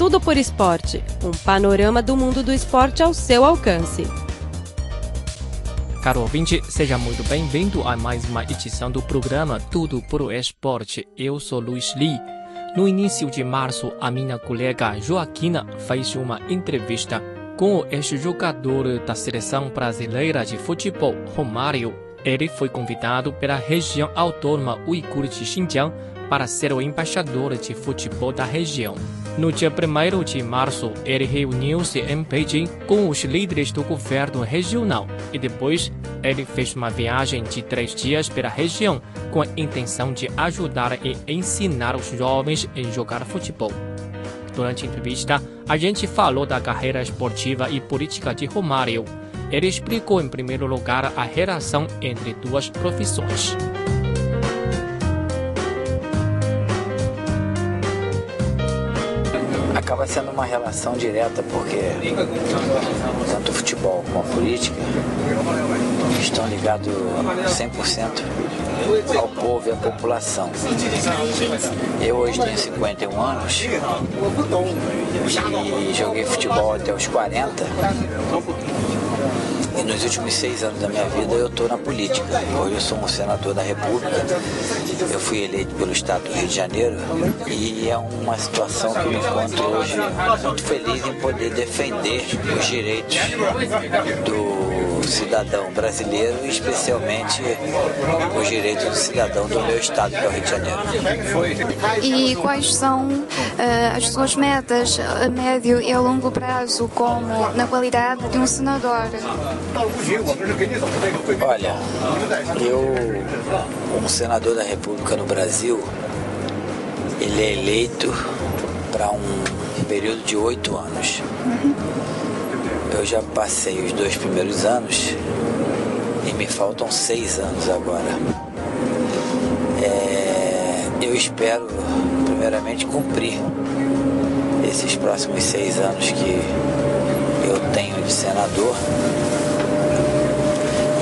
Tudo por Esporte um panorama do mundo do esporte ao seu alcance. Caro ouvinte, seja muito bem-vindo a mais uma edição do programa Tudo por Esporte. Eu sou Luiz Li. No início de março, a minha colega Joaquina fez uma entrevista com o ex-jogador da seleção brasileira de futebol, Romário. Ele foi convidado pela região autônoma uigur de Xinjiang para ser o embaixador de futebol da região. No dia 1 de março, ele reuniu-se em Beijing com os líderes do governo regional e depois ele fez uma viagem de três dias pela região com a intenção de ajudar e ensinar os jovens a jogar futebol. Durante a entrevista, a gente falou da carreira esportiva e política de Romário. Ele explicou em primeiro lugar a relação entre duas profissões. Sendo uma relação direta, porque tanto o futebol como a política estão ligados 100% ao povo e à população. Eu hoje tenho 51 anos e joguei futebol até os 40 e nos últimos seis anos da minha vida eu estou na política. Hoje eu sou um senador da República. Eu fui eleito pelo Estado do Rio de Janeiro e é uma situação que me encontro hoje muito feliz em poder defender os direitos do cidadão brasileiro e especialmente os direitos do cidadão do meu estado, que é o Rio de Janeiro. E quais são uh, as suas metas a médio e a longo prazo, como na qualidade de um senador? Olha, eu, como senador da República no Brasil, ele é eleito para um período de oito anos. Eu já passei os dois primeiros anos e me faltam seis anos agora. É, eu espero, primeiramente, cumprir esses próximos seis anos que eu tenho de senador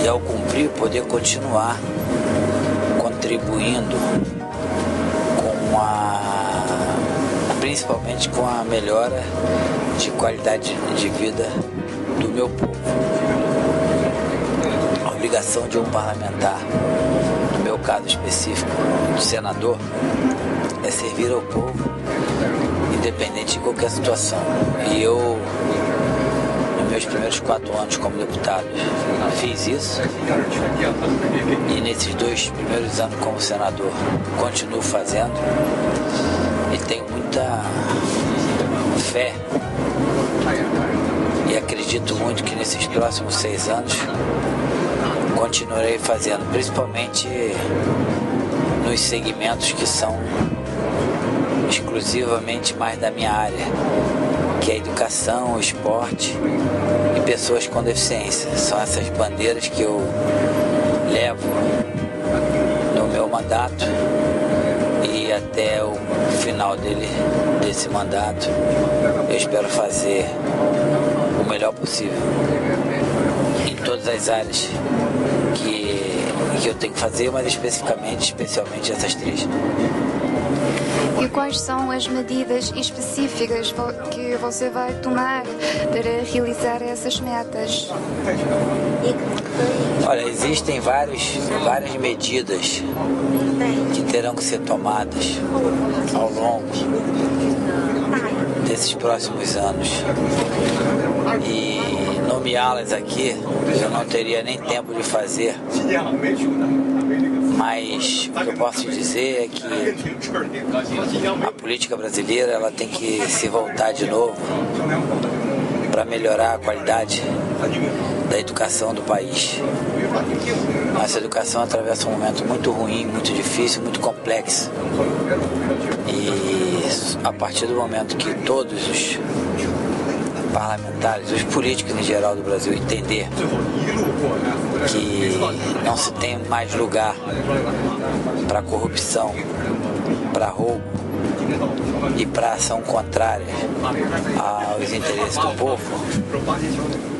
e ao cumprir poder continuar contribuindo com a principalmente com a melhora de qualidade de vida do meu povo. A obrigação de um parlamentar, no meu caso específico, de senador, é servir ao povo, independente de qualquer situação. E eu meus primeiros quatro anos como deputado fiz isso e nesses dois primeiros anos como senador continuo fazendo e tenho muita fé acredito muito que nesses próximos seis anos continuarei fazendo, principalmente nos segmentos que são exclusivamente mais da minha área, que é educação, esporte e pessoas com deficiência. São essas bandeiras que eu levo no meu mandato e até o final dele, desse mandato, eu espero fazer o melhor possível em todas as áreas que, que eu tenho que fazer, mas especificamente, especialmente essas três. E quais são as medidas específicas que você vai tomar para realizar essas metas? Olha, existem vários, várias medidas que terão que ser tomadas ao longo desses próximos anos. E nomeá-las aqui eu não teria nem tempo de fazer. Mas o que eu posso dizer é que a política brasileira ela tem que se voltar de novo para melhorar a qualidade da educação do país. Nossa educação atravessa um momento muito ruim, muito difícil, muito complexo. E a partir do momento que todos os parlamentares, os políticos em geral do Brasil entender que não se tem mais lugar para corrupção, para roubo e para ação contrária aos interesses do povo,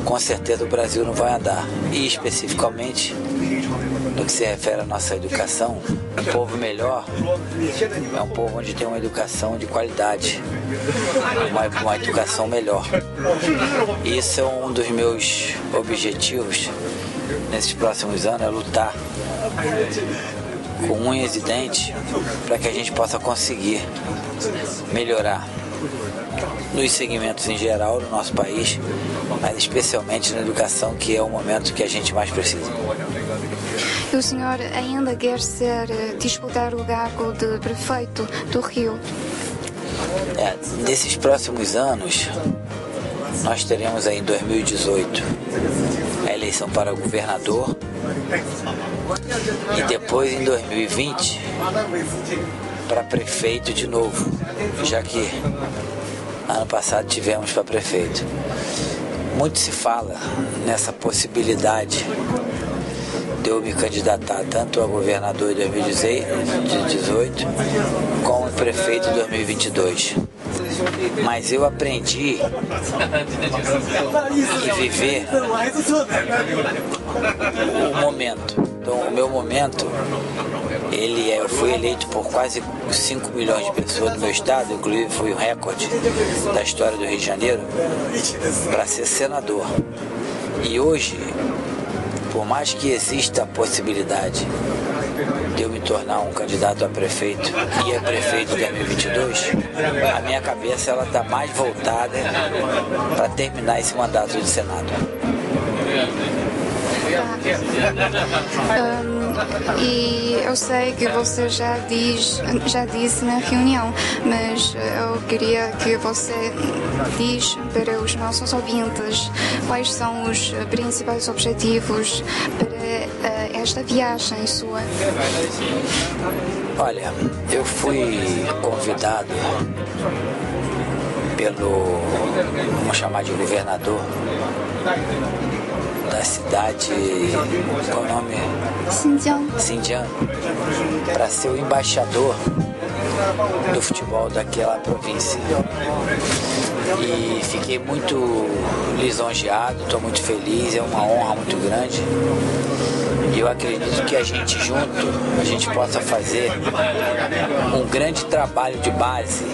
com certeza o Brasil não vai andar. E especificamente no que se refere à nossa educação, Um povo melhor é um povo onde tem uma educação de qualidade, uma, uma educação melhor. Isso é um dos meus objetivos nesses próximos anos, é lutar com unhas e dentes para que a gente possa conseguir melhorar nos segmentos em geral no nosso país, mas especialmente na educação, que é o momento que a gente mais precisa. O senhor ainda quer ser eh, disputar o cargo de prefeito do Rio? É, nesses próximos anos, nós teremos aí em 2018 a eleição para governador e depois em 2020 para prefeito de novo, já que ano passado tivemos para prefeito. Muito se fala nessa possibilidade de eu me candidatar tanto a governador em 2018 como prefeito em 2022. Mas eu aprendi e viver o momento. Então, o meu momento, ele é, eu fui eleito por quase 5 milhões de pessoas do meu estado, inclusive fui o recorde da história do Rio de Janeiro, para ser senador. E hoje, por mais que exista a possibilidade de eu me tornar um candidato a prefeito e a prefeito em 2022, a minha cabeça ela está mais voltada para terminar esse mandato de Senado. Um, e eu sei que você já diz, já disse na reunião, mas eu queria que você diz para os nossos ouvintes quais são os principais objetivos para uh, esta viagem sua. Olha, eu fui convidado pelo, vamos chamar de governador da cidade, qual o nome? Xinjiang. Xinjiang, para ser o embaixador do futebol daquela província. E fiquei muito lisonjeado, estou muito feliz, é uma honra muito grande. E eu acredito que a gente junto, a gente possa fazer um grande trabalho de base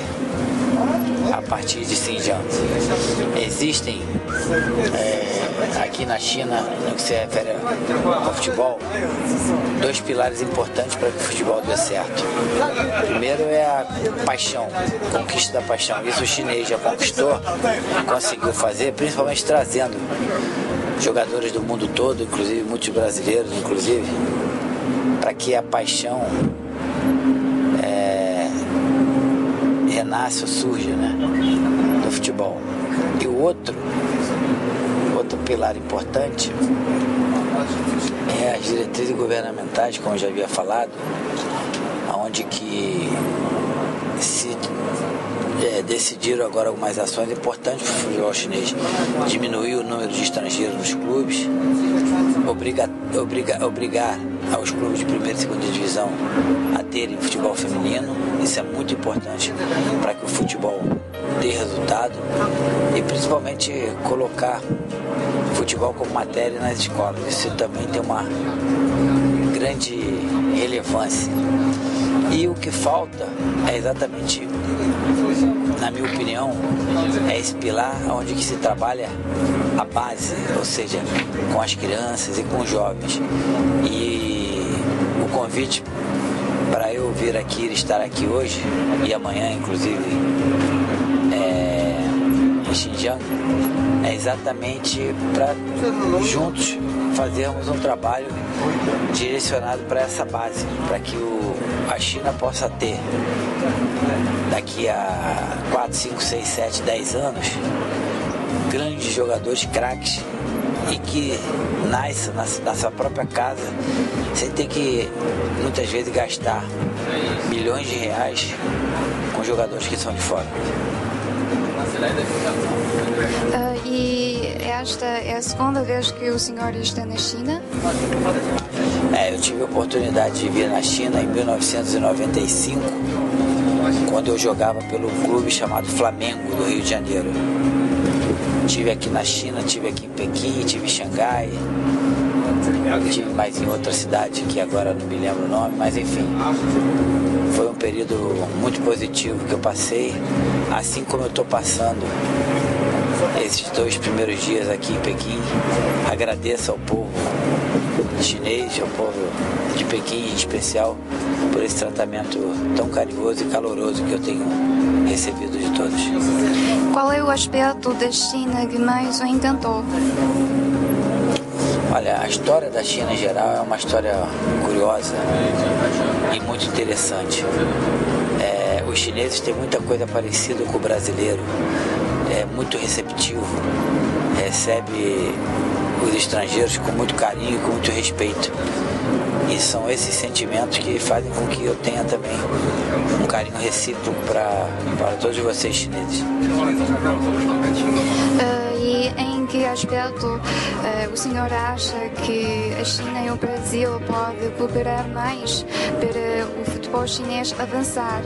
a partir de Xinjiang. Existem é, aqui na China, no que se refere ao futebol, dois pilares importantes para que o futebol dê certo. Primeiro é a paixão, conquista da paixão. Isso o chinês já conquistou, conseguiu fazer, principalmente trazendo jogadores do mundo todo, inclusive muitos brasileiros, inclusive, para que a paixão é, renasça ou surja né, do futebol. E o outro, outro pilar importante é as diretrizes governamentais, como eu já havia falado, onde que se é, decidiram agora algumas ações importantes para o futebol chinês. Diminuir o número de estrangeiros nos clubes, obriga, obriga, obrigar aos clubes de primeira e segunda divisão a terem futebol feminino. Isso é muito importante para que o futebol dê resultado e principalmente colocar futebol como matéria nas escolas. Isso também tem uma grande relevância. E o que falta é exatamente, na minha opinião, é esse pilar onde se trabalha a base, ou seja, com as crianças e com os jovens. E o convite para eu vir aqui, estar aqui hoje e amanhã, inclusive, é, em Xinjiang, é exatamente para juntos fazermos um trabalho direcionado para essa base, para que o, a China possa ter daqui a 4, 5, 6, 7, 10 anos grandes jogadores craques e que nasça na, na sua própria casa sem ter que muitas vezes gastar milhões de reais com jogadores que são de fora. E esta é a segunda vez que o senhor está na China? É, eu tive a oportunidade de vir na China em 1995, quando eu jogava pelo clube chamado Flamengo do Rio de Janeiro. Tive aqui na China, tive aqui em Pequim, tive em Xangai, tive mais em outra cidade, que agora não me lembro o nome, mas enfim. Foi um período muito positivo que eu passei, assim como eu estou passando esses dois primeiros dias aqui em Pequim. Agradeço ao povo chinês, ao povo de Pequim em especial, por esse tratamento tão carinhoso e caloroso que eu tenho recebido de todos. Qual é o aspecto da China que mais o encantou? Olha, a história da China em geral é uma história curiosa e muito interessante. É, os chineses têm muita coisa parecida com o brasileiro, muito receptivo, recebe os estrangeiros com muito carinho, com muito respeito. E são esses sentimentos que fazem com que eu tenha também um carinho recíproco para todos vocês chineses. Uh, e em que aspecto uh, o senhor acha que a China e o Brasil podem cooperar mais para o futebol chinês avançar?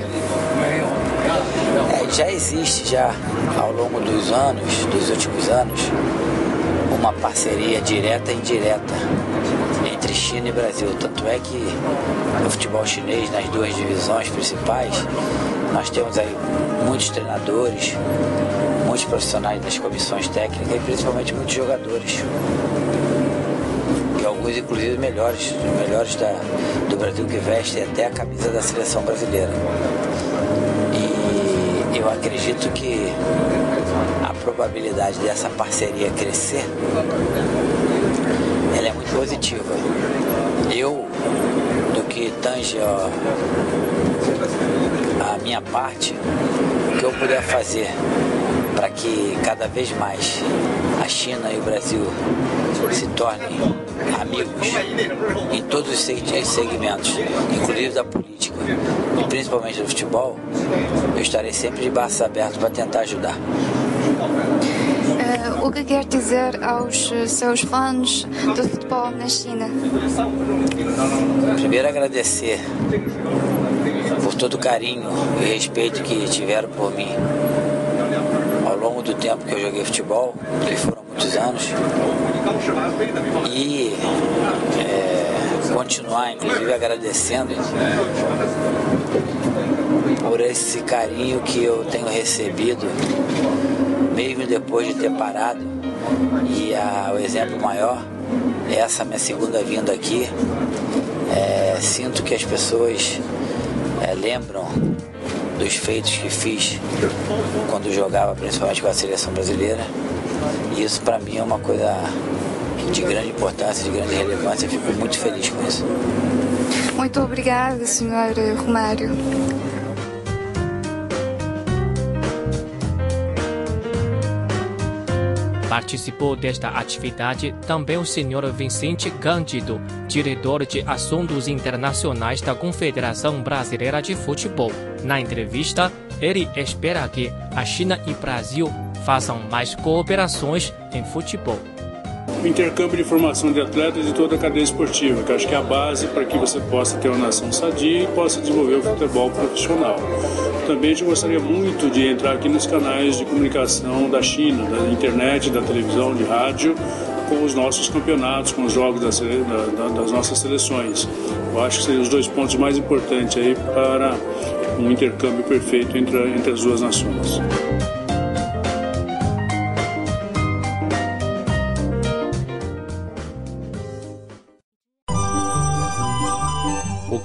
É, já existe já ao longo dos anos, dos últimos anos, uma parceria direta e indireta entre China e Brasil. Tanto é que no futebol chinês, nas duas divisões principais, nós temos aí muitos treinadores, muitos profissionais das comissões técnicas e principalmente muitos jogadores. Alguns inclusive melhores, melhores da, do Brasil que vestem até a camisa da seleção brasileira. E eu acredito que probabilidade dessa parceria crescer, ela é muito positiva. Eu, do que tange ó, a minha parte, o que eu puder fazer para que cada vez mais a China e o Brasil se tornem amigos em todos os segmentos, inclusive da política e principalmente do futebol, eu estarei sempre de braços abertos para tentar ajudar. Uh, o que quer dizer aos seus fãs do futebol na China? Primeiro agradecer por todo o carinho e respeito que tiveram por mim ao longo do tempo que eu joguei futebol, que foram muitos anos, e é, continuar, inclusive, agradecendo por esse carinho que eu tenho recebido mesmo depois de ter parado. E a, o exemplo maior é essa minha segunda vinda aqui. É, sinto que as pessoas é, lembram dos feitos que fiz quando jogava, principalmente com a seleção brasileira. E isso para mim é uma coisa de grande importância, de grande relevância. Eu fico muito feliz com isso. Muito obrigada, senhor Romário. Participou desta atividade também o senhor Vicente Cândido, diretor de Assuntos Internacionais da Confederação Brasileira de Futebol. Na entrevista, ele espera que a China e Brasil façam mais cooperações em futebol o intercâmbio de formação de atletas de toda a cadeia esportiva, que acho que é a base para que você possa ter uma nação sadia e possa desenvolver o futebol profissional. Também eu gostaria muito de entrar aqui nos canais de comunicação da China, da internet, da televisão, de rádio, com os nossos campeonatos, com os jogos das, das nossas seleções. Eu acho que seriam os dois pontos mais importantes aí para um intercâmbio perfeito entre, entre as duas nações.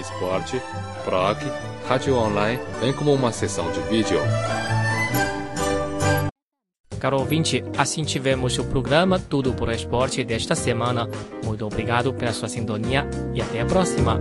esporte, blog, rádio online, bem como uma sessão de vídeo. Caro ouvinte, assim tivemos o programa Tudo por Esporte desta semana. Muito obrigado pela sua sintonia e até a próxima.